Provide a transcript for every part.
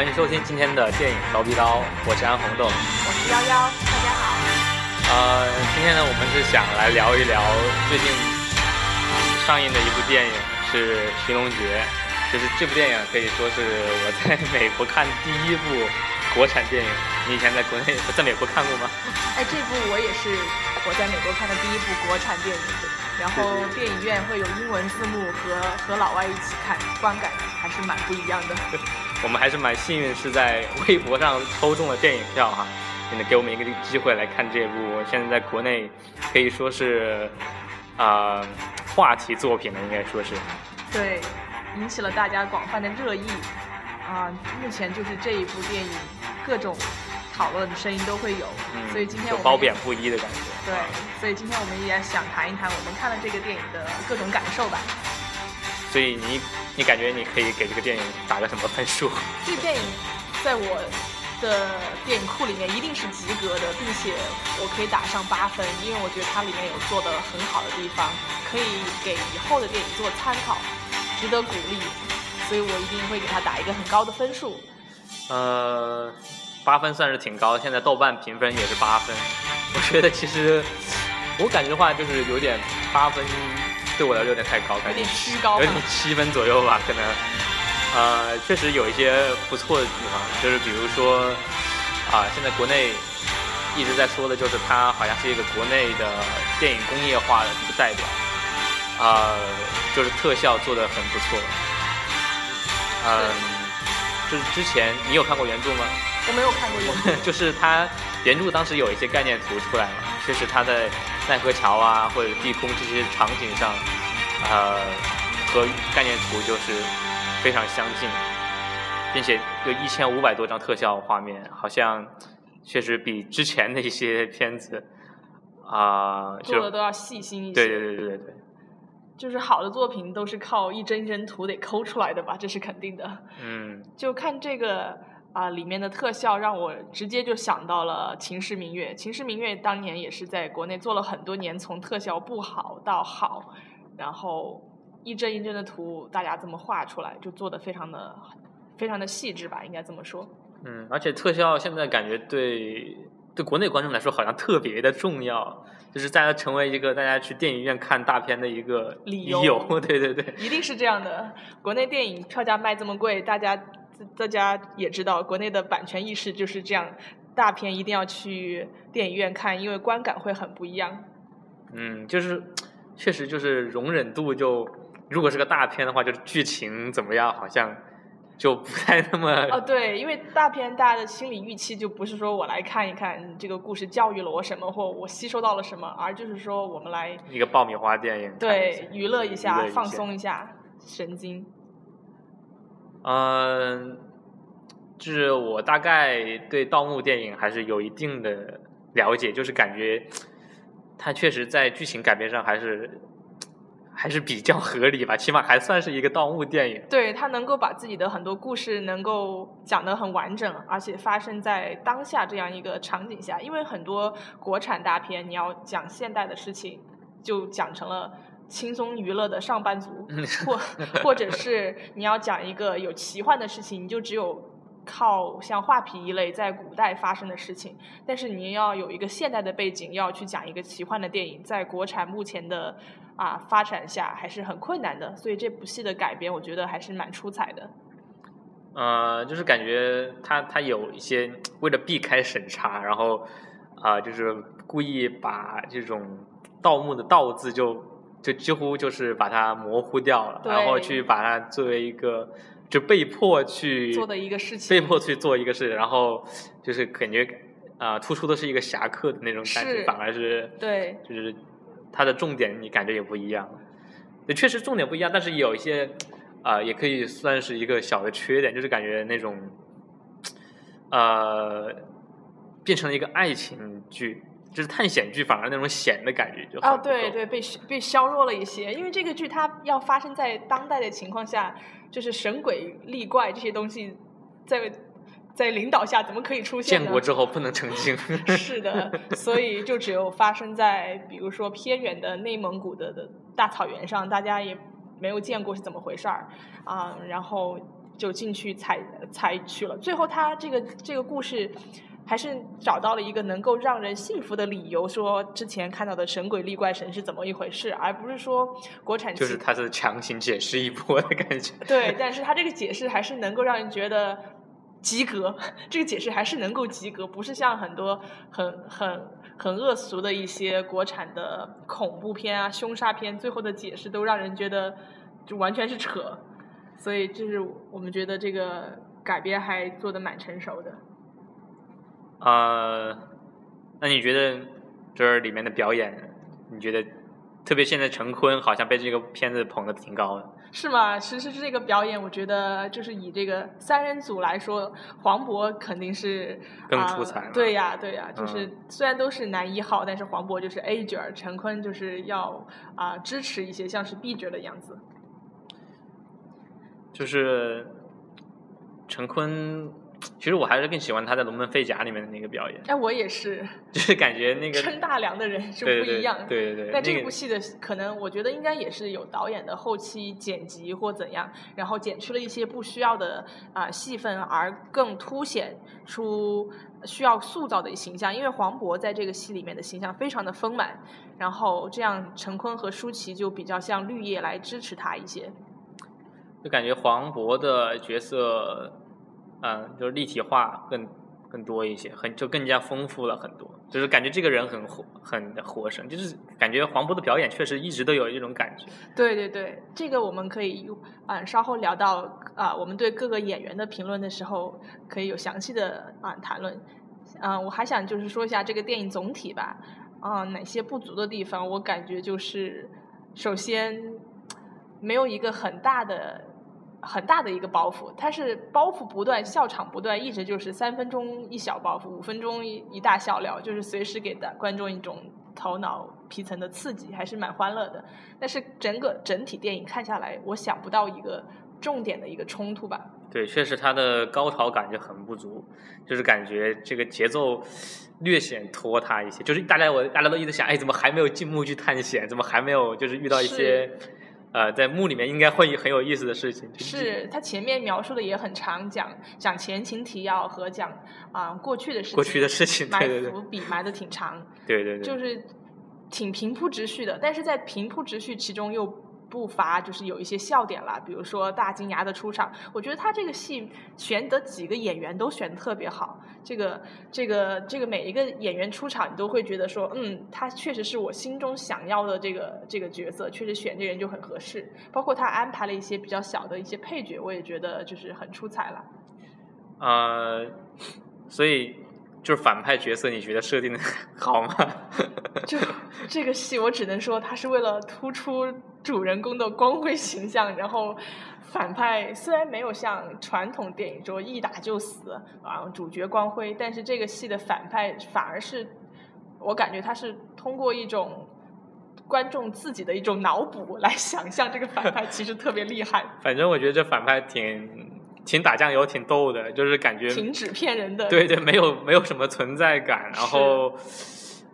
欢迎收听今天的电影刀逼刀，我是安红豆，我是幺幺，大家好。呃，今天呢，我们是想来聊一聊最近上映的一部电影是《寻龙诀》，就是这部电影可以说是我在美国看第一部国产电影。你以前在国内在美国看过吗？哎，这部我也是我在美国看的第一部国产电影，然后电影院会有英文字幕和和老外一起看，观感还是蛮不一样的。我们还是蛮幸运，是在微博上抽中了电影票哈，真的给我们一个机会来看这部现在在国内可以说是啊话题作品了，应该说是。对，引起了大家广泛的热议啊。目前就是这一部电影，各种讨论声音都会有，所以今天我们褒贬不一的感觉。对，所以今天我们也想谈一谈我们看了这个电影的各种感受吧。所以你你感觉你可以给这个电影打个什么分数？这个电影在我的电影库里面一定是及格的，并且我可以打上八分，因为我觉得它里面有做的很好的地方，可以给以后的电影做参考，值得鼓励，所以我一定会给它打一个很高的分数。呃，八分算是挺高，现在豆瓣评分也是八分，我觉得其实我感觉的话就是有点八分。对我来说有点太高，有点虚高，有点七分左右吧，可能，呃，确实有一些不错的地方，就是比如说，啊，现在国内一直在说的就是它好像是一个国内的电影工业化的一个代表，啊，就是特效做的很不错，嗯，就是之前你有看过原著吗？我没有看过原著，就是它原著当时有一些概念图出来了，确实它在。奈何桥啊，或者地宫这些场景上，呃，和概念图就是非常相近，并且有一千五百多张特效画面，好像确实比之前的一些片子啊做的都要细心一些。对对对对对对，就是好的作品都是靠一帧一帧图得抠出来的吧，这是肯定的。嗯，就看这个。啊，里面的特效让我直接就想到了《秦时明月》。《秦时明月》当年也是在国内做了很多年，从特效不好到好，然后一帧一帧的图大家这么画出来，就做的非常的非常的细致吧，应该这么说。嗯，而且特效现在感觉对对国内观众来说好像特别的重要，就是大家成为一个大家去电影院看大片的一个理由。对对对，一定是这样的。国内电影票价卖这么贵，大家。大家也知道，国内的版权意识就是这样，大片一定要去电影院看，因为观感会很不一样。嗯，就是确实就是容忍度就，如果是个大片的话，就是剧情怎么样，好像就不太那么。哦，对，因为大片大家的心理预期就不是说我来看一看这个故事教育了我什么，或我吸收到了什么，而就是说我们来一个爆米花电影，对，娱乐一下，放松一下神经。嗯，就是我大概对盗墓电影还是有一定的了解，就是感觉它确实在剧情改编上还是还是比较合理吧，起码还算是一个盗墓电影。对，它能够把自己的很多故事能够讲得很完整，而且发生在当下这样一个场景下。因为很多国产大片，你要讲现代的事情，就讲成了。轻松娱乐的上班族，或或者是你要讲一个有奇幻的事情，你就只有靠像画皮一类在古代发生的事情。但是你要有一个现代的背景，要去讲一个奇幻的电影，在国产目前的啊发展下还是很困难的。所以这部戏的改编，我觉得还是蛮出彩的。呃，就是感觉他他有一些为了避开审查，然后啊，就是故意把这种盗墓的“盗”字就。就几乎就是把它模糊掉了，然后去把它作为一个，就被迫去做的一个事情，被迫去做一个事，然后就是感觉啊，突出的是一个侠客的那种感觉，反而是对，就是它的重点你感觉也不一样，也确实重点不一样，但是有一些啊，也可以算是一个小的缺点，就是感觉那种呃，变成了一个爱情剧。就是探险剧，反而那种险的感觉就啊，对对，被被削弱了一些。因为这个剧它要发生在当代的情况下，就是神鬼厉怪这些东西，在在领导下怎么可以出现？建国之后不能成精。是的，所以就只有发生在比如说偏远的内蒙古的的大草原上，大家也没有见过是怎么回事儿啊。然后就进去采采取了。最后他这个这个故事。还是找到了一个能够让人信服的理由，说之前看到的神鬼厉怪神是怎么一回事，而不是说国产就是他是强行解释一波的感觉。对，但是他这个解释还是能够让人觉得及格，这个解释还是能够及格，不是像很多很很很恶俗的一些国产的恐怖片啊、凶杀片，最后的解释都让人觉得就完全是扯。所以，就是我们觉得这个改编还做的蛮成熟的。啊，那你觉得就是里面的表演，你觉得特别现在陈坤好像被这个片子捧的挺高的，是吗？其实这个表演，我觉得就是以这个三人组来说，黄渤肯定是更出彩。对呀，对呀，就是虽然都是男一号，但是黄渤就是 A 角，陈坤就是要啊支持一些像是 B 角的样子。就是陈坤。其实我还是更喜欢他在《龙门飞甲》里面的那个表演。哎，我也是。就是感觉那个撑大梁的人是不一样。对对对。但这部戏的可能，我觉得应该也是有导演的后期剪辑或怎样，然后剪去了一些不需要的啊戏份，而更凸显出需要塑造的形象。因为黄渤在这个戏里面的形象非常的丰满，然后这样陈坤和舒淇就比较像绿叶来支持他一些。就感觉黄渤的角色。嗯，就是立体化更更多一些，很就更加丰富了很多。就是感觉这个人很活很活生，就是感觉黄渤的表演确实一直都有一种感觉。对对对，这个我们可以啊稍后聊到啊我们对各个演员的评论的时候，可以有详细的啊谈论。嗯，我还想就是说一下这个电影总体吧。啊，哪些不足的地方？我感觉就是首先没有一个很大的。很大的一个包袱，它是包袱不断，笑场不断，一直就是三分钟一小包袱，五分钟一大笑料，就是随时给的观众一种头脑皮层的刺激，还是蛮欢乐的。但是整个整体电影看下来，我想不到一个重点的一个冲突吧？对，确实它的高潮感就很不足，就是感觉这个节奏略显拖沓一些。就是大家我大家都一直想，哎，怎么还没有进墓去探险？怎么还没有就是遇到一些？呃，在墓里面应该会很有意思的事情。是他前面描述的也很长，讲讲前情提要和讲啊过去的事情。过去的事情，埋伏笔埋的挺长。对对对。就是挺平铺直叙的，但是在平铺直叙其中又。不乏就是有一些笑点啦，比如说大金牙的出场，我觉得他这个戏选的几个演员都选的特别好，这个这个这个每一个演员出场，你都会觉得说，嗯，他确实是我心中想要的这个这个角色，确实选这人就很合适。包括他安排了一些比较小的一些配角，我也觉得就是很出彩了。呃，所以。就是反派角色，你觉得设定的 好吗？就这个戏，我只能说，他是为了突出主人公的光辉形象，然后反派虽然没有像传统电影中一打就死啊，主角光辉，但是这个戏的反派反而是我感觉他是通过一种观众自己的一种脑补来 想象这个反派其实特别厉害。反正我觉得这反派挺。挺打酱油，挺逗的，就是感觉挺纸骗人的。对对，没有没有什么存在感。然后，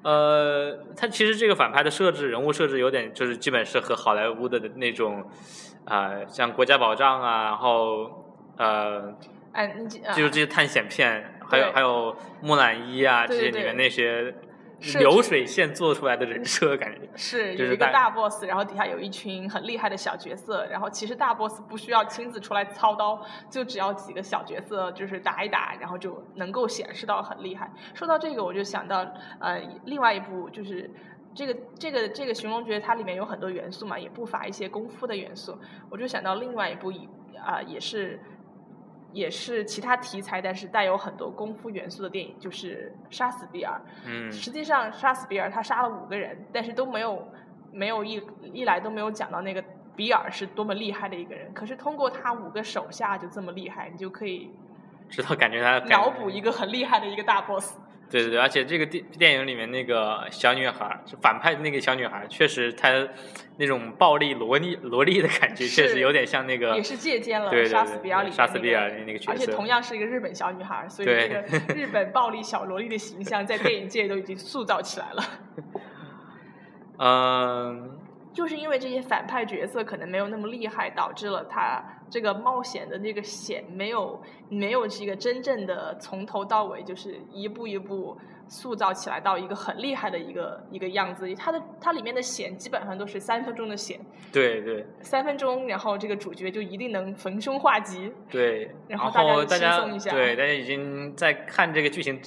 呃，他其实这个反派的设置，人物设置有点，就是基本是和好莱坞的那种，啊，像《国家宝藏》啊，然后呃，哎，就是这些探险片，还有还有《木乃伊》啊，这些里面那些。流水线做出来的人设感觉是有一个大 boss，然后底下有一群很厉害的小角色，然后其实大 boss 不需要亲自出来操刀，就只要几个小角色就是打一打，然后就能够显示到很厉害。说到这个，我就想到呃，另外一部就是这个这个这个寻龙诀，它里面有很多元素嘛，也不乏一些功夫的元素，我就想到另外一部啊，也是。也是其他题材，但是带有很多功夫元素的电影，就是《杀死比尔》。嗯，实际上《杀死比尔》他杀了五个人，但是都没有没有一一来都没有讲到那个比尔是多么厉害的一个人。可是通过他五个手下就这么厉害，你就可以知道感觉他脑补一个很厉害的一个大 boss。对对对，而且这个电电影里面那个小女孩，反派的那个小女孩，确实她那种暴力萝莉萝莉的感觉，确实有点像那个，也是借鉴了《杀死比尔》里杀死比尔那个角色，而且同样是一个日本小女孩，所以这个日本暴力小萝莉的形象在电影界都已经塑造起来了。嗯，就是因为这些反派角色可能没有那么厉害，导致了他这个冒险的那个险没有没有这个真正的从头到尾就是一步一步塑造起来到一个很厉害的一个一个样子。它的它里面的险基本上都是三分钟的险，对对三分钟，然后这个主角就一定能逢凶化吉。对，然后后大家轻松一下对大家已经在看这个剧情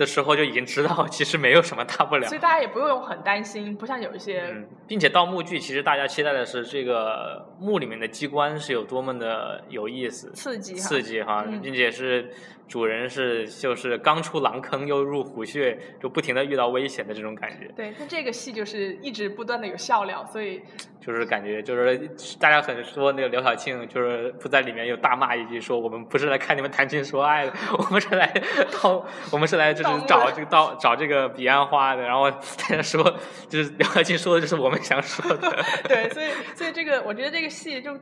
的时候就已经知道，其实没有什么大不了所以。大家也不用很担心，不像有一些、嗯，并且盗墓剧其实大家期待的是这个墓里面的机关是有多么的有意思、刺激哈刺激哈，嗯并且是主人是就是刚出狼坑又入虎穴，就不停的遇到危险的这种感觉，对，但这个戏就是一直不断的有笑料，所以 就是感觉就是大家很说那个刘晓庆就是不在里面又大骂一句说我们不是来看你们谈情说爱的，我们是来 盗，我们是来就是找这个到找这个彼岸花的，然后大家说就是刘晓庆说的就是我们想说的。对，所以所以这个我觉得这个戏就。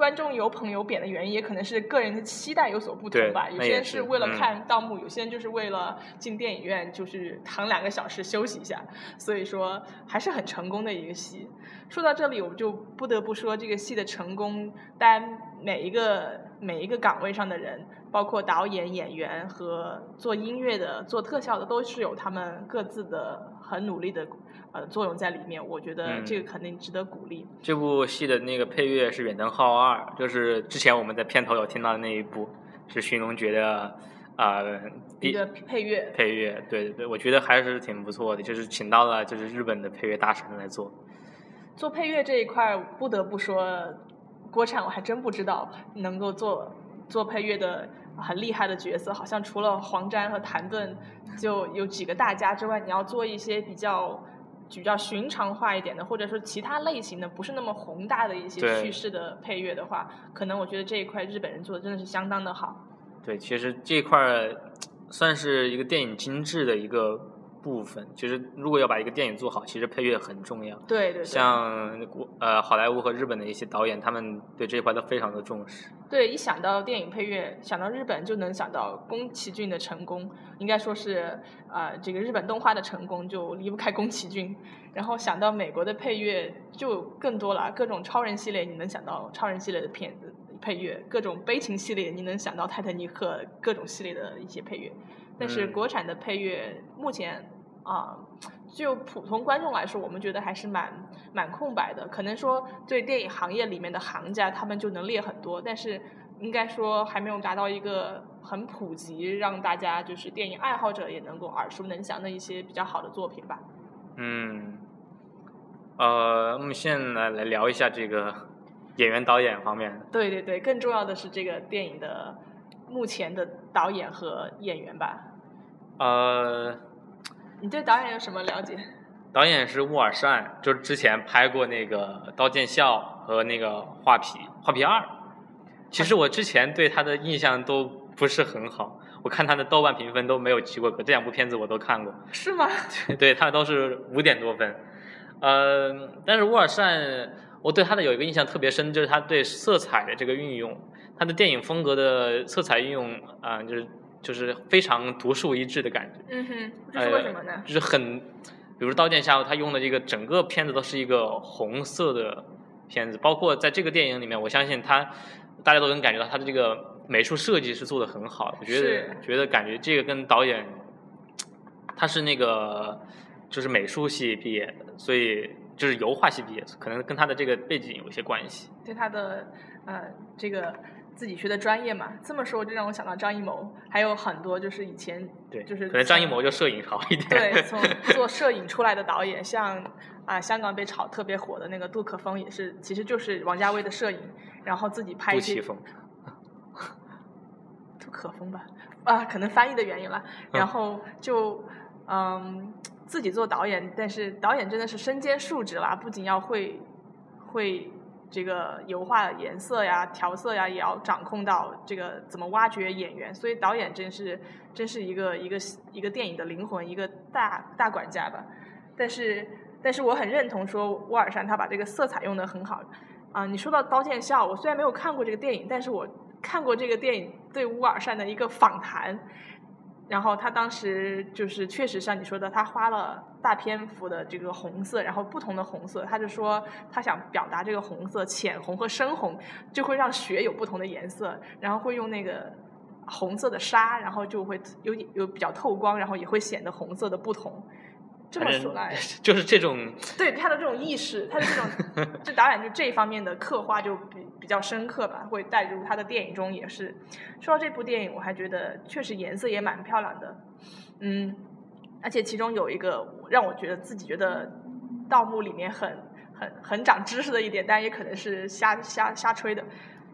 观众有捧有贬的原因，也可能是个人的期待有所不同吧。有些人是为了嗯看盗墓，有些人就是为了进电影院，就是躺两个小时休息一下。所以说，还是很成功的一个戏。说到这里，我就不得不说这个戏的成功，当然每一个每一个岗位上的人，包括导演、演员和做音乐的、做特效的，都是有他们各自的很努力的呃作用在里面。我觉得嗯这个肯定值得鼓励。这部戏的那个配乐是《远藤浩二》，就是之前我们在片头有听到的那一部，是寻龙诀的呃第一个配乐，配乐。对对对，我觉得还是挺不错的，就是请到了就是日本的配乐大神来做。做配乐这一块，不得不说，国产我还真不知道能够做做配乐的很厉害的角色，好像除了黄沾和谭盾，就有几个大家之外，你要做一些比较。比较寻常化一点的，或者说其他类型的，不是那么宏大的一些叙事的配乐的话，可能我觉得这一块日本人做的真的是相当的好。对，其实这一块儿算是一个电影精致的一个部分。其实如果要把一个电影做好，其实配乐很重要。对对对，像国呃好莱坞和日本的一些导演，他们对这一块都非常的重视。对，一想到电影配乐，想到日本就能想到宫崎骏的成功，应该说是呃这个日本动画的成功就离不开宫崎骏。然后想到美国的配乐就更多了，各种超人系列你能想到超人系列的片子配乐，各种悲情系列你能想到泰坦尼克各种系列的一些配乐。但是嗯国产的配乐目前啊、就普通观众来说，我们觉得还是蛮蛮空白的。可能说对电影行业里面的行家，他们就能列很多，但是应该说还没有达到一个很普及，让大家就是电影爱好者也能够耳熟能详的一些比较好的作品吧。嗯，呃，我们现在来聊一下这个演员导演方面。对对对，更重要的是这个电影的目前的导演和演员吧。呃，你对导演有什么了解？导演是沃尔善，就是之前拍过那个《刀剑笑》和那个《画皮》《画皮二》。其实我之前对他的印象都不是很好，我看他的豆瓣评分都没有及过格，这两部片子我都看过。是吗？对他都是五点多分。呃，但是乌尔善，我对他的有一个印象特别深，就是他对色彩的这个运用，他的电影风格的色彩运用啊、就是就是非常独树一帜的感觉。嗯哼，这是为什么呢？就是很，比如《刀剑下》，他用的这个整个片子都是一个红色的片子，包括在这个电影里面，我相信他大家都能感觉到他的这个美术设计是做的很好的。我觉得是觉得感觉这个跟导演，他是那个就是美术系毕业的，所以就是油画系毕业，可能跟他的这个背景有一些关系。对他的呃这个自己学的专业嘛，这么说就让我想到张艺谋，还有很多就是以前对，就是可能张艺谋就摄影好一点。对，从做摄影出来的导演，像啊、香港被炒特别火的那个杜可风，也是其实就是王家卫的摄影，然后自己拍一些杜琪峰，杜可风吧，啊，可能翻译的原因了，然后就嗯自己做导演，但是导演真的是身兼数职啦，不仅要会会这个油画颜色呀、调色呀，也要掌控到这个怎么挖掘演员，所以导演真是真是一个一个一个电影的灵魂，一个大大管家吧。但是但是我很认同说乌尔善他把这个色彩用的很好啊、你说到《刀剑笑》，我虽然没有看过这个电影，但是我看过这个电影对乌尔善的一个访谈。然后他当时就是确实像你说的，他花了大篇幅的这个红色，然后不同的红色，他就说他想表达这个红色浅红和深红，就会让雪有不同的颜色，然后会用那个红色的纱，然后就会有有比较透光，然后也会显得红色的不同。这么说来，就是这种对他的这种意识，他的这种，这导演就这一方面的刻画就比比比较深刻吧，会带入他的电影中也是。说到这部电影，我还觉得确实颜色也蛮漂亮的，嗯，而且其中有一个让我觉得自己觉得盗墓里面很很很长知识的一点，但也可能是瞎瞎瞎吹的，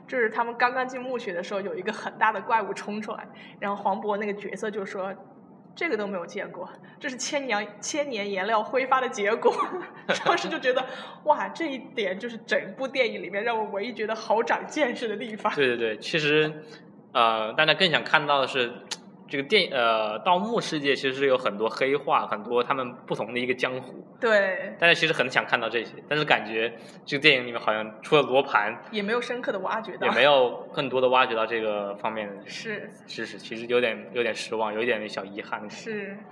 就是他们刚刚进墓穴的时候，有一个很大的怪物冲出来，然后黄渤那个角色就说。这个都没有见过，这是千年千年颜料挥发的结果。当时就觉得，哇，这一点就是整部电影里面让我唯一觉得好长见识的地方。对对对，其实，呃，大家更想看到的是。这个电呃，盗墓世界其实是有很多黑化，很多他们不同的一个江湖。对。大家其实很想看到这些，但是感觉这个电影里面好像除了罗盘，也没有深刻的挖掘到，也没有更多的挖掘到这个方面的 是知识，其实有点有点失望，有一点小遗憾。是。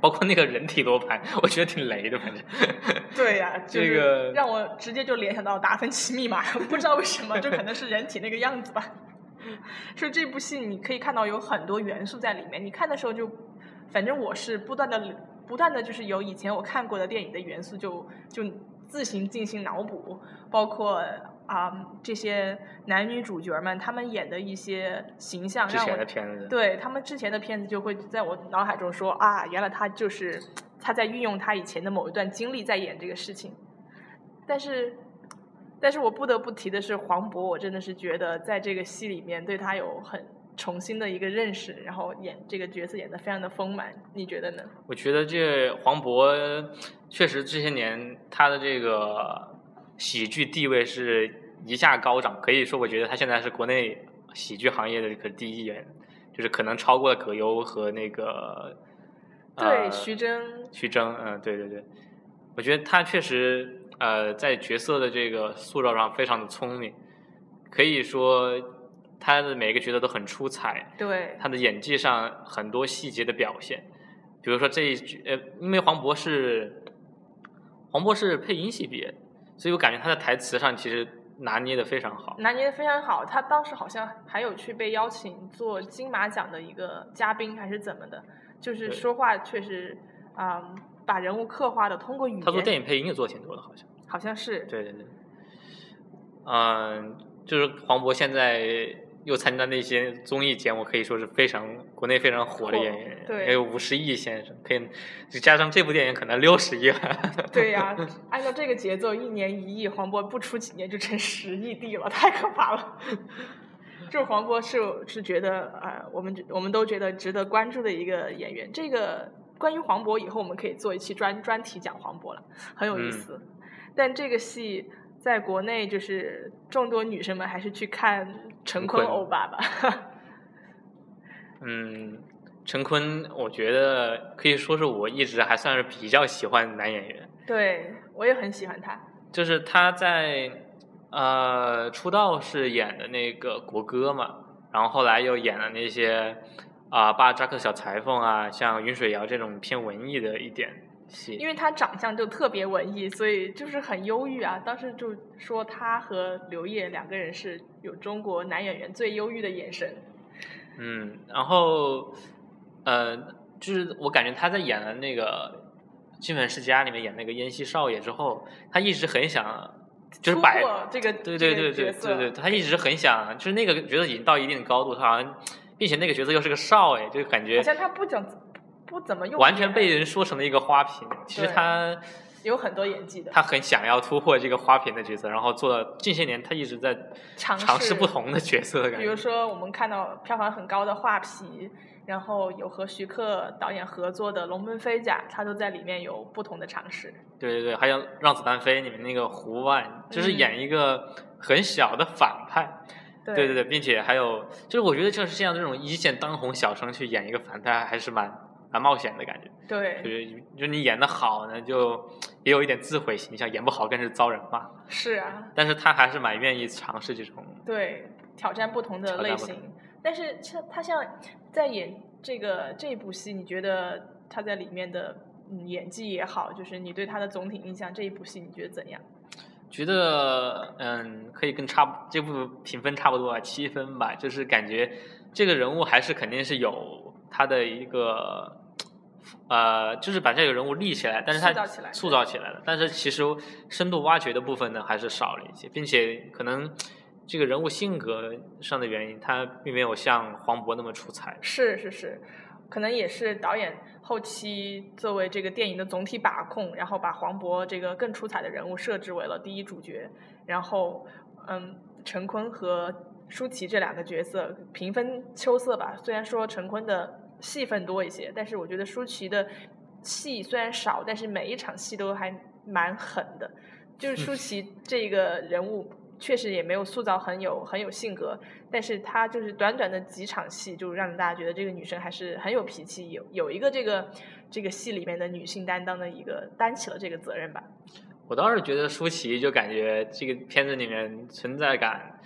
包括那个人体罗盘，我觉得挺雷的，反正。对呀，这个让我直接就联想到达芬奇密码，不知道为什么，就可能是人体那个样子吧。所以这部戏你可以看到有很多元素在里面。你看的时候就，反正我是不断的、不断的就是有以前我看过的电影的元素，就就自行进行脑补。包括啊这些男女主角们他们演的一些形象，之前的片子，对他们之前的片子就会在我脑海中说啊，原来他就是他在运用他以前的某一段经历在演这个事情，但是。但是我不得不提的是黄渤，我真的是觉得在这个戏里面对他有很重新的一个认识，然后演这个角色演得非常的丰满，你觉得呢？我觉得这黄渤确实这些年他的这个喜剧地位是一下高涨，可以说我觉得他现在是国内喜剧行业的可第一人，就是可能超过了葛优和那个对徐峥，徐峥，嗯，对对对，我觉得他确实。呃，在角色的这个塑造上非常的聪明，可以说他的每个角色都很出彩。对，他的演技上很多细节的表现，比如说这一句，呃，因为黄渤是黄渤是配音系毕业，所以我感觉他的台词上其实拿捏的非常好。拿捏的非常好，他当时好像还有去被邀请做金马奖的一个嘉宾还是怎么的，就是说话确实啊，把人物刻画的通过语言。他做电影配音也做挺多的，好像。好像是对对对，嗯，就是黄渤现在又参加那些综艺节目，可以说是非常国内非常火的演员，对，还有五十亿先生，可以就加上这部电影可能六十亿了。对呀，按照这个节奏，一年一亿，黄渤不出几年就成十亿地了，太可怕了。就是黄渤是是觉得啊，我们我们都觉得值得关注的一个演员。这个关于黄渤，以后我们可以做一期专专题讲黄渤了，很有意思。但这个戏在国内就是众多女生们还是去看陈坤欧巴吧。嗯，陈坤，我觉得可以说是我一直还算是比较喜欢男演员。对，我也很喜欢他。就是他在呃出道是演的那个国歌嘛，然后后来又演了那些啊巴扎克小裁缝啊，像云水谣这种偏文艺的一点。因为他长相就特别文艺，所以就是很忧郁啊。当时就说他和刘烨两个人是有中国男演员最忧郁的眼神。嗯，然后，呃，就是我感觉他在演了那个《金粉世家》里面演那个燕西少爷之后，他一直很想就是摆这个对对对对对对，他一直很想就是那个角色已经到一定的高度，他好像并且那个角色又是个少爷，就感觉好像他不讲。不怎么用，完全被人说成了一个花瓶。其实他有很多演技的，他很想要突破这个花瓶的角色，然后做了近些年他一直在尝试不同的角色的感觉。比如说我们看到票房很高的《画皮》，然后有和徐克导演合作的《龙门飞甲》，他都在里面有不同的尝试。对对对，还有《让子弹飞》里面那个胡万，就是演一个很小的反派。对对对，并且还有，就是我觉得就是像这种一线当红小生去演一个反派，还是蛮。蛮冒险的感觉，对，就是就你演的好呢，就也有一点自毁形象；演不好更是遭人骂。是啊，但是他还是蛮愿意尝试这种对挑战不同的类型。但是像他像在演这个这部戏，你觉得他在里面的嗯演技也好，就是你对他的总体印象，这一部戏你觉得怎样？觉得嗯，可以跟差不这部评分差不多啊，七分吧。就是感觉这个人物还是肯定是有他的一个呃，就是把这个人物立起来，但是他塑造起来塑造起来了。但是其实深度挖掘的部分呢，还是少了一些，并且可能这个人物性格上的原因，他并没有像黄渤那么出彩。是是是，可能也是导演后期作为这个电影的总体把控，然后把黄渤这个更出彩的人物设置为了第一主角，然后嗯，陈坤和舒淇这两个角色平分秋色吧。虽然说陈坤的戏份多一些，但是我觉得舒淇的戏虽然少，但是每一场戏都还蛮狠的。就是舒淇这个人物确实也没有塑造很有很有性格，但是她就是短短的几场戏，就让大家觉得这个女生还是很有脾气，有有一个这个这个戏里面的女性担当的一个担起了这个责任吧。我倒是觉得舒淇就感觉这个片子里面存在感，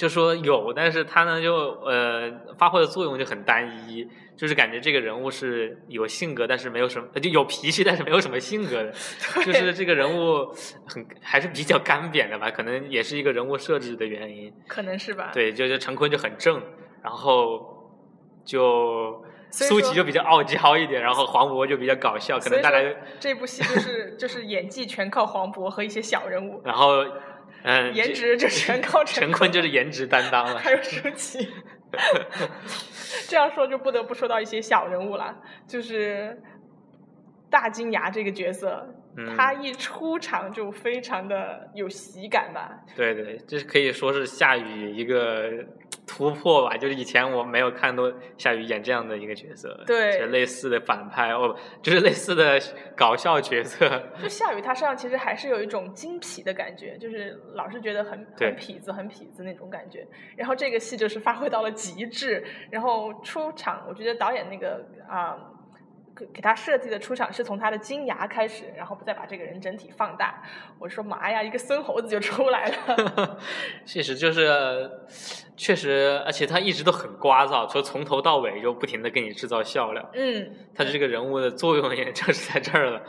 就说有，但是他呢就呃发挥的作用就很单一，就是感觉这个人物是有性格，但是没有什么就有脾气，但是没有什么性格的，就是这个人物很还是比较干瘪的吧，可能也是一个人物设置的原因。可能是吧。对，就是陈坤就很正，然后就所以说舒淇就比较傲娇一点，然后黄渤就比较搞笑，可能大家这部戏就是就是演技全靠黄渤和一些小人物，然后嗯，颜值就全靠陈陈坤就是颜值担当了。还有舒淇。这样说就不得不说到一些小人物了，就是大金牙这个角色，嗯他一出场就非常的有喜感吧。对对，这是可以说是夏雨一个突破吧，就是以前我没有看到夏雨演这样的一个角色，对就类似的反派哦，就是类似的搞笑角色，就夏雨他身上其实还是有一种精痞的感觉，就是老是觉得很很痞子、很痞子那种感觉。然后这个戏就是发挥到了极致，然后出场，我觉得导演那个啊。给给他设计的出场是从他的金牙开始，然后再把这个人整体放大。我说妈呀，一个孙猴子就出来了。确实就是，确实，而且他一直都很聒噪，说从头到尾就不停的给你制造笑料，嗯，他这个人物的作用也就是在这儿了。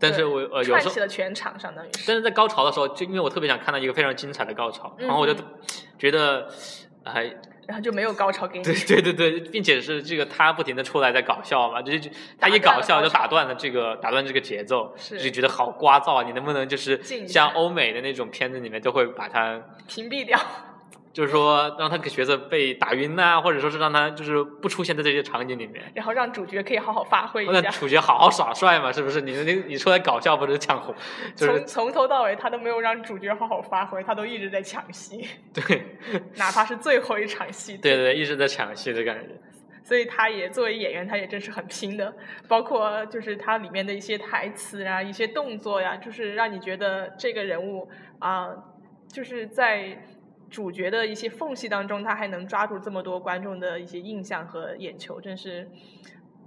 但是我呃有时候串起了全场，相当于是。但是在高潮的时候，就因为我特别想看到一个非常精彩的高潮，然后我就嗯觉得，哎，然后就没有高潮给你。对对对对，并且是这个他不停的出来在搞笑嘛，就是就他一搞笑就打断了这个打断这个节奏，是就觉得好聒噪啊！你能不能就是像欧美的那种片子里面都会把它，屏蔽掉。就是说让他给角色被打晕呐、或者说是让他就是不出现在这些场景里面。然后让主角可以好好发挥一那下。主角好好耍帅嘛，是不是？你你你出来搞笑不是抢红，就是从从头到尾，他都没有让主角好好发挥，他都一直在抢戏，对哪怕是最后一场戏。对对，一直在抢戏的感觉。所以他也作为演员，他也真是很拼的。包括就是他里面的一些台词啊，一些动作呀，就是让你觉得这个人物啊、就是在主角的一些缝隙当中，他还能抓住这么多观众的一些印象和眼球，真是。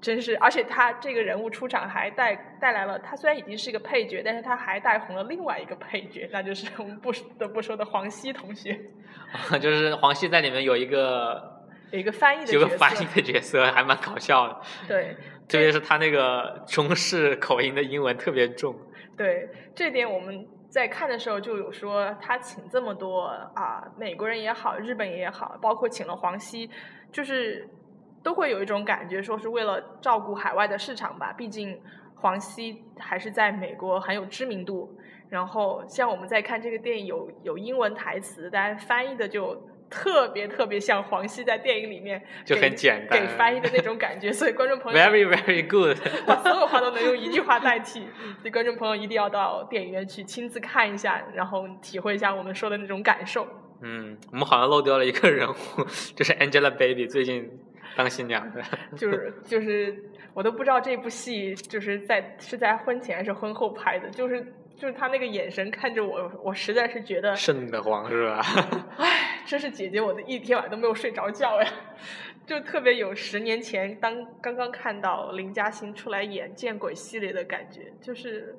真是，而且他这个人物出场还带带来了，他虽然已经是一个配角，但是他还带红了另外一个配角，那就是我们不得不说的黄西同学，就是黄西在里面有一个有一个翻译的角色，有个翻译的角色，还蛮搞笑的。对，特别是他那个中式口音的英文特别重。对，这点我们在看的时候就有说，他请这么多啊，美国人也好，日本也好，包括请了黄西，就是都会有一种感觉，说是为了照顾海外的市场吧。毕竟黄西还是在美国很有知名度。然后像我们在看这个电影有有英文台词，但翻译的就特别特别像黄西在电影里面就很简单给翻译的那种感觉，所以观众朋友 Very very good 把所有话都能用一句话代替，所以观众朋友一定要到电影院去亲自看一下，然后体会一下我们说的那种感受。嗯，我们好像漏掉了一个人物，就是 Angelababy 最近当新娘的。就是就是我都不知道这部戏就是在是在婚前还是婚后拍的，就是就是他那个眼神看着我，我实在是觉得，瘆得慌是吧？唉，真是姐姐，我的一天晚上都没有睡着觉呀。就特别有十年前当刚刚看到林嘉欣出来演《见鬼》系列的感觉，就是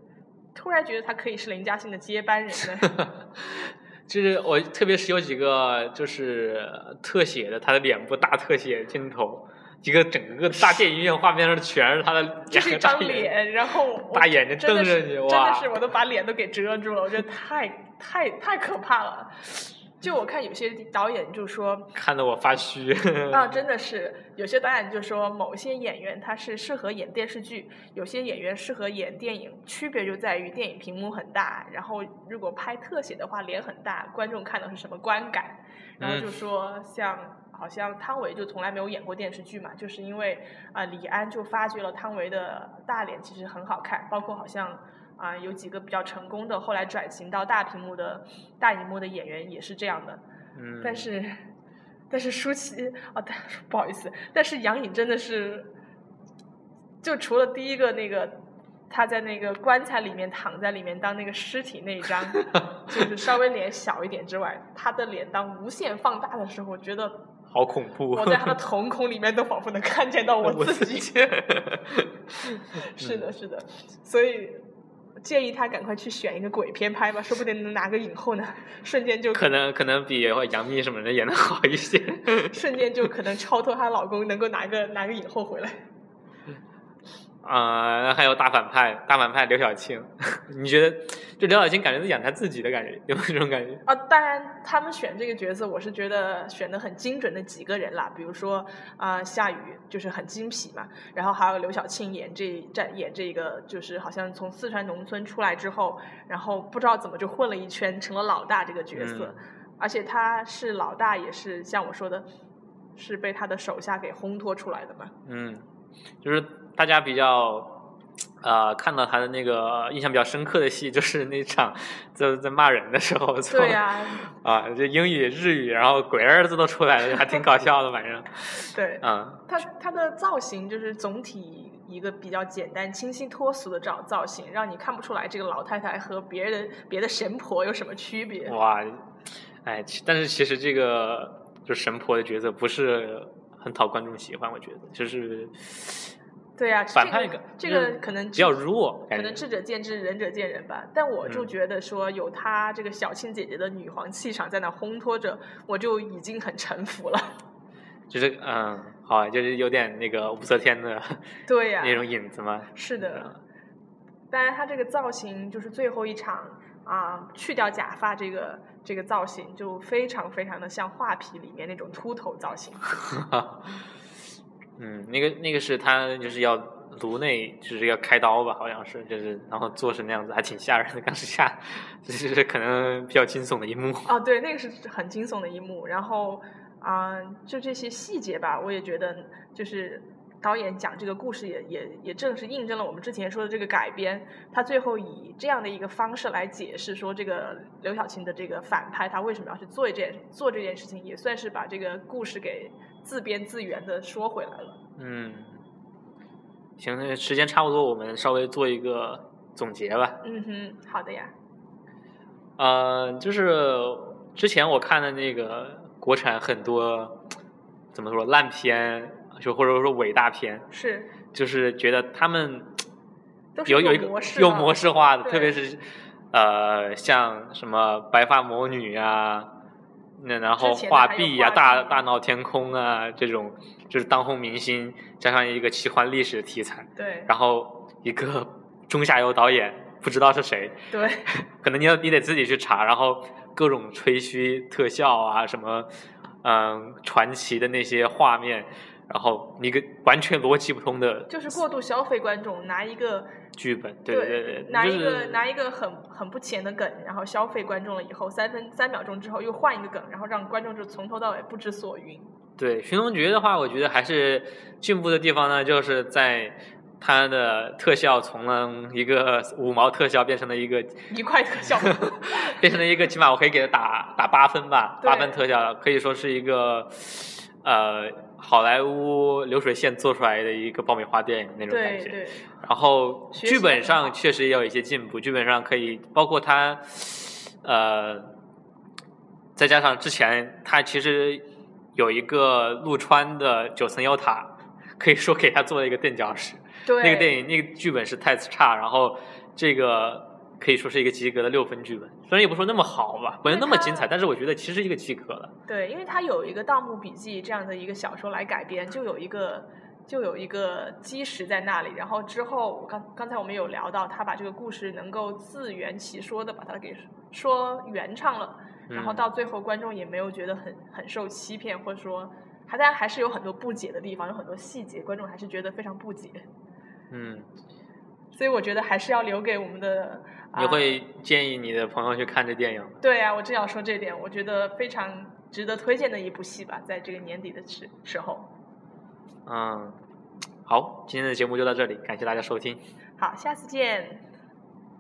突然觉得她可以是林嘉欣的接班人呢。就是我特别是有几个就是特写的他的脸部大特写镜头，一个整个大电影院画面上全是他的，就是一张脸，然后大眼睛瞪着你，哇！真的是我都把脸都给遮住了，我觉得太太太可怕了。就我看有些导演就说，看得我发虚啊！真的是有些导演就说，某些演员他是适合演电视剧，有些演员适合演电影，区别就在于电影屏幕很大，然后如果拍特写的话，脸很大，观众看到是什么观感？然后就说像好像汤唯就从来没有演过电视剧嘛，就是因为啊李安就发掘了汤唯的大脸其实很好看，包括好像。啊，有几个比较成功的，后来转型到大屏幕的大荧幕的演员也是这样的。嗯。但是，但是舒淇啊，不好意思，但是杨颖真的是，就除了第一个那个他在那个棺材里面躺在里面当那个尸体那一张，就是稍微脸小一点之外，他的脸当无限放大的时候，我觉得好恐怖。我在他的瞳孔里面都仿佛能看见到我自己。是的，是的，所以。建议他赶快去选一个鬼片拍吧，说不定能拿个影后呢，瞬间就可能可能比杨幂什么的演的好一些，瞬间就可能超脱她老公，能够拿个拿个影后回来。啊，还有大反派，大反派刘晓庆，你觉得就刘晓庆感觉在演他自己的感觉，有没有这种感觉？啊，当然，他们选这个角色，我是觉得选的很精准的几个人啦，比如说啊，夏雨就是很精皮嘛，然后还有刘晓庆演这站演这个，就是好像从四川农村出来之后，然后不知道怎么就混了一圈成了老大这个角色，而且他是老大，也是像我说的，是被他的手下给烘托出来的嘛。嗯，就是。大家比较，呃，看到他的那个印象比较深刻的戏，就是那场在在骂人的时候，对呀，啊，这英语、日语，然后鬼儿子都出来了，还挺搞笑的，反正。对。嗯。他他的造型就是总体一个比较简单、清新脱俗的造造型，让你看不出来这个老太太和别人别的神婆有什么区别。哇，哎，但是其实这个就神婆的角色不是很讨观众喜欢，我觉得就是。对呀，反派个这个可能比较弱，可能智者见智，仁者见仁吧。但我就觉得说，有她这个小青姐姐的女皇气场在那烘托着，我就已经很臣服了。就是嗯，好，就是有点那个武则天的 对呀那种影子嘛。是的，当然她这个造型就是最后一场啊，去掉假发这个这个造型，就非常非常的像画皮里面那种秃头造型。嗯，那个那个是他就是要颅内就是要开刀吧，好像是就是然后做成那样子，还挺吓人的。当时吓，就是可能比较惊悚的一幕。啊，对，那个是很惊悚的一幕。然后啊，就这些细节吧，我也觉得就是导演讲这个故事也也也正是印证了我们之前说的这个改编。他最后以这样的一个方式来解释说，这个刘晓庆的这个反派他为什么要去做这件做这件事情，也算是把这个故事给。自编自圆的说回来了。嗯，行，那时间差不多，我们稍微做一个总结吧。嗯哼，好的呀。呃，就是之前我看的那个国产很多怎么说烂片，就或者说伟大片，是，就是觉得他们有有一个有模式化的，特别是呃，像什么白发魔女啊。那然后画壁呀，大大闹天空啊，这种就是当红明星，加上一个奇幻历史题材，对，然后一个 中下游导演不知道是谁，对，可能你要你得自己去查，然后各种吹嘘特效啊，什么嗯传奇的那些画面。然后一个完全逻辑不通的，就是过度消费观众，拿一个剧本，对对对，拿一个拿一个很很不浅的梗，然后消费观众了以后，三分三秒钟之后又换一个梗，然后让观众就从头到尾不知所云。对《寻龙诀》的话，我觉得还是进步的地方呢，就是在它的特效从了一个五毛特效变成了一个一块特效，变成了一个起码我可以给它打打八分吧，八分特效可以说是一个呃。好莱坞流水线做出来的一个爆米花电影那种感觉，然后剧本上确实也有一些进步，剧本上可以包括他，呃，再加上之前他其实有一个陆川的九层妖塔，可以说给他做了一个垫脚石。对，那个电影那个剧本是太差，然后这个可以说是一个及格的六分剧本。虽然也不说那么好吧，没有那么精彩，但是我觉得其实是一个及格的。对，因为它有一个《盗墓笔记》这样的一个小说来改编，就有一个就有一个基石在那里。然后之后，刚刚才我们有聊到，他把这个故事能够自圆其说的把它给说原唱了，然后嗯到最后观众也没有觉得很很受欺骗，或者说还当然还是有很多不解的地方，有很多细节，观众还是觉得非常不解。嗯，所以我觉得还是要留给我们的。啊你会建议你的朋友去看这电影吗？对啊，我正要说这点，我觉得非常值得推荐的一部戏吧，在这个年底的时时候。嗯，好，今天的节目就到这里，感谢大家收听。好，下次见。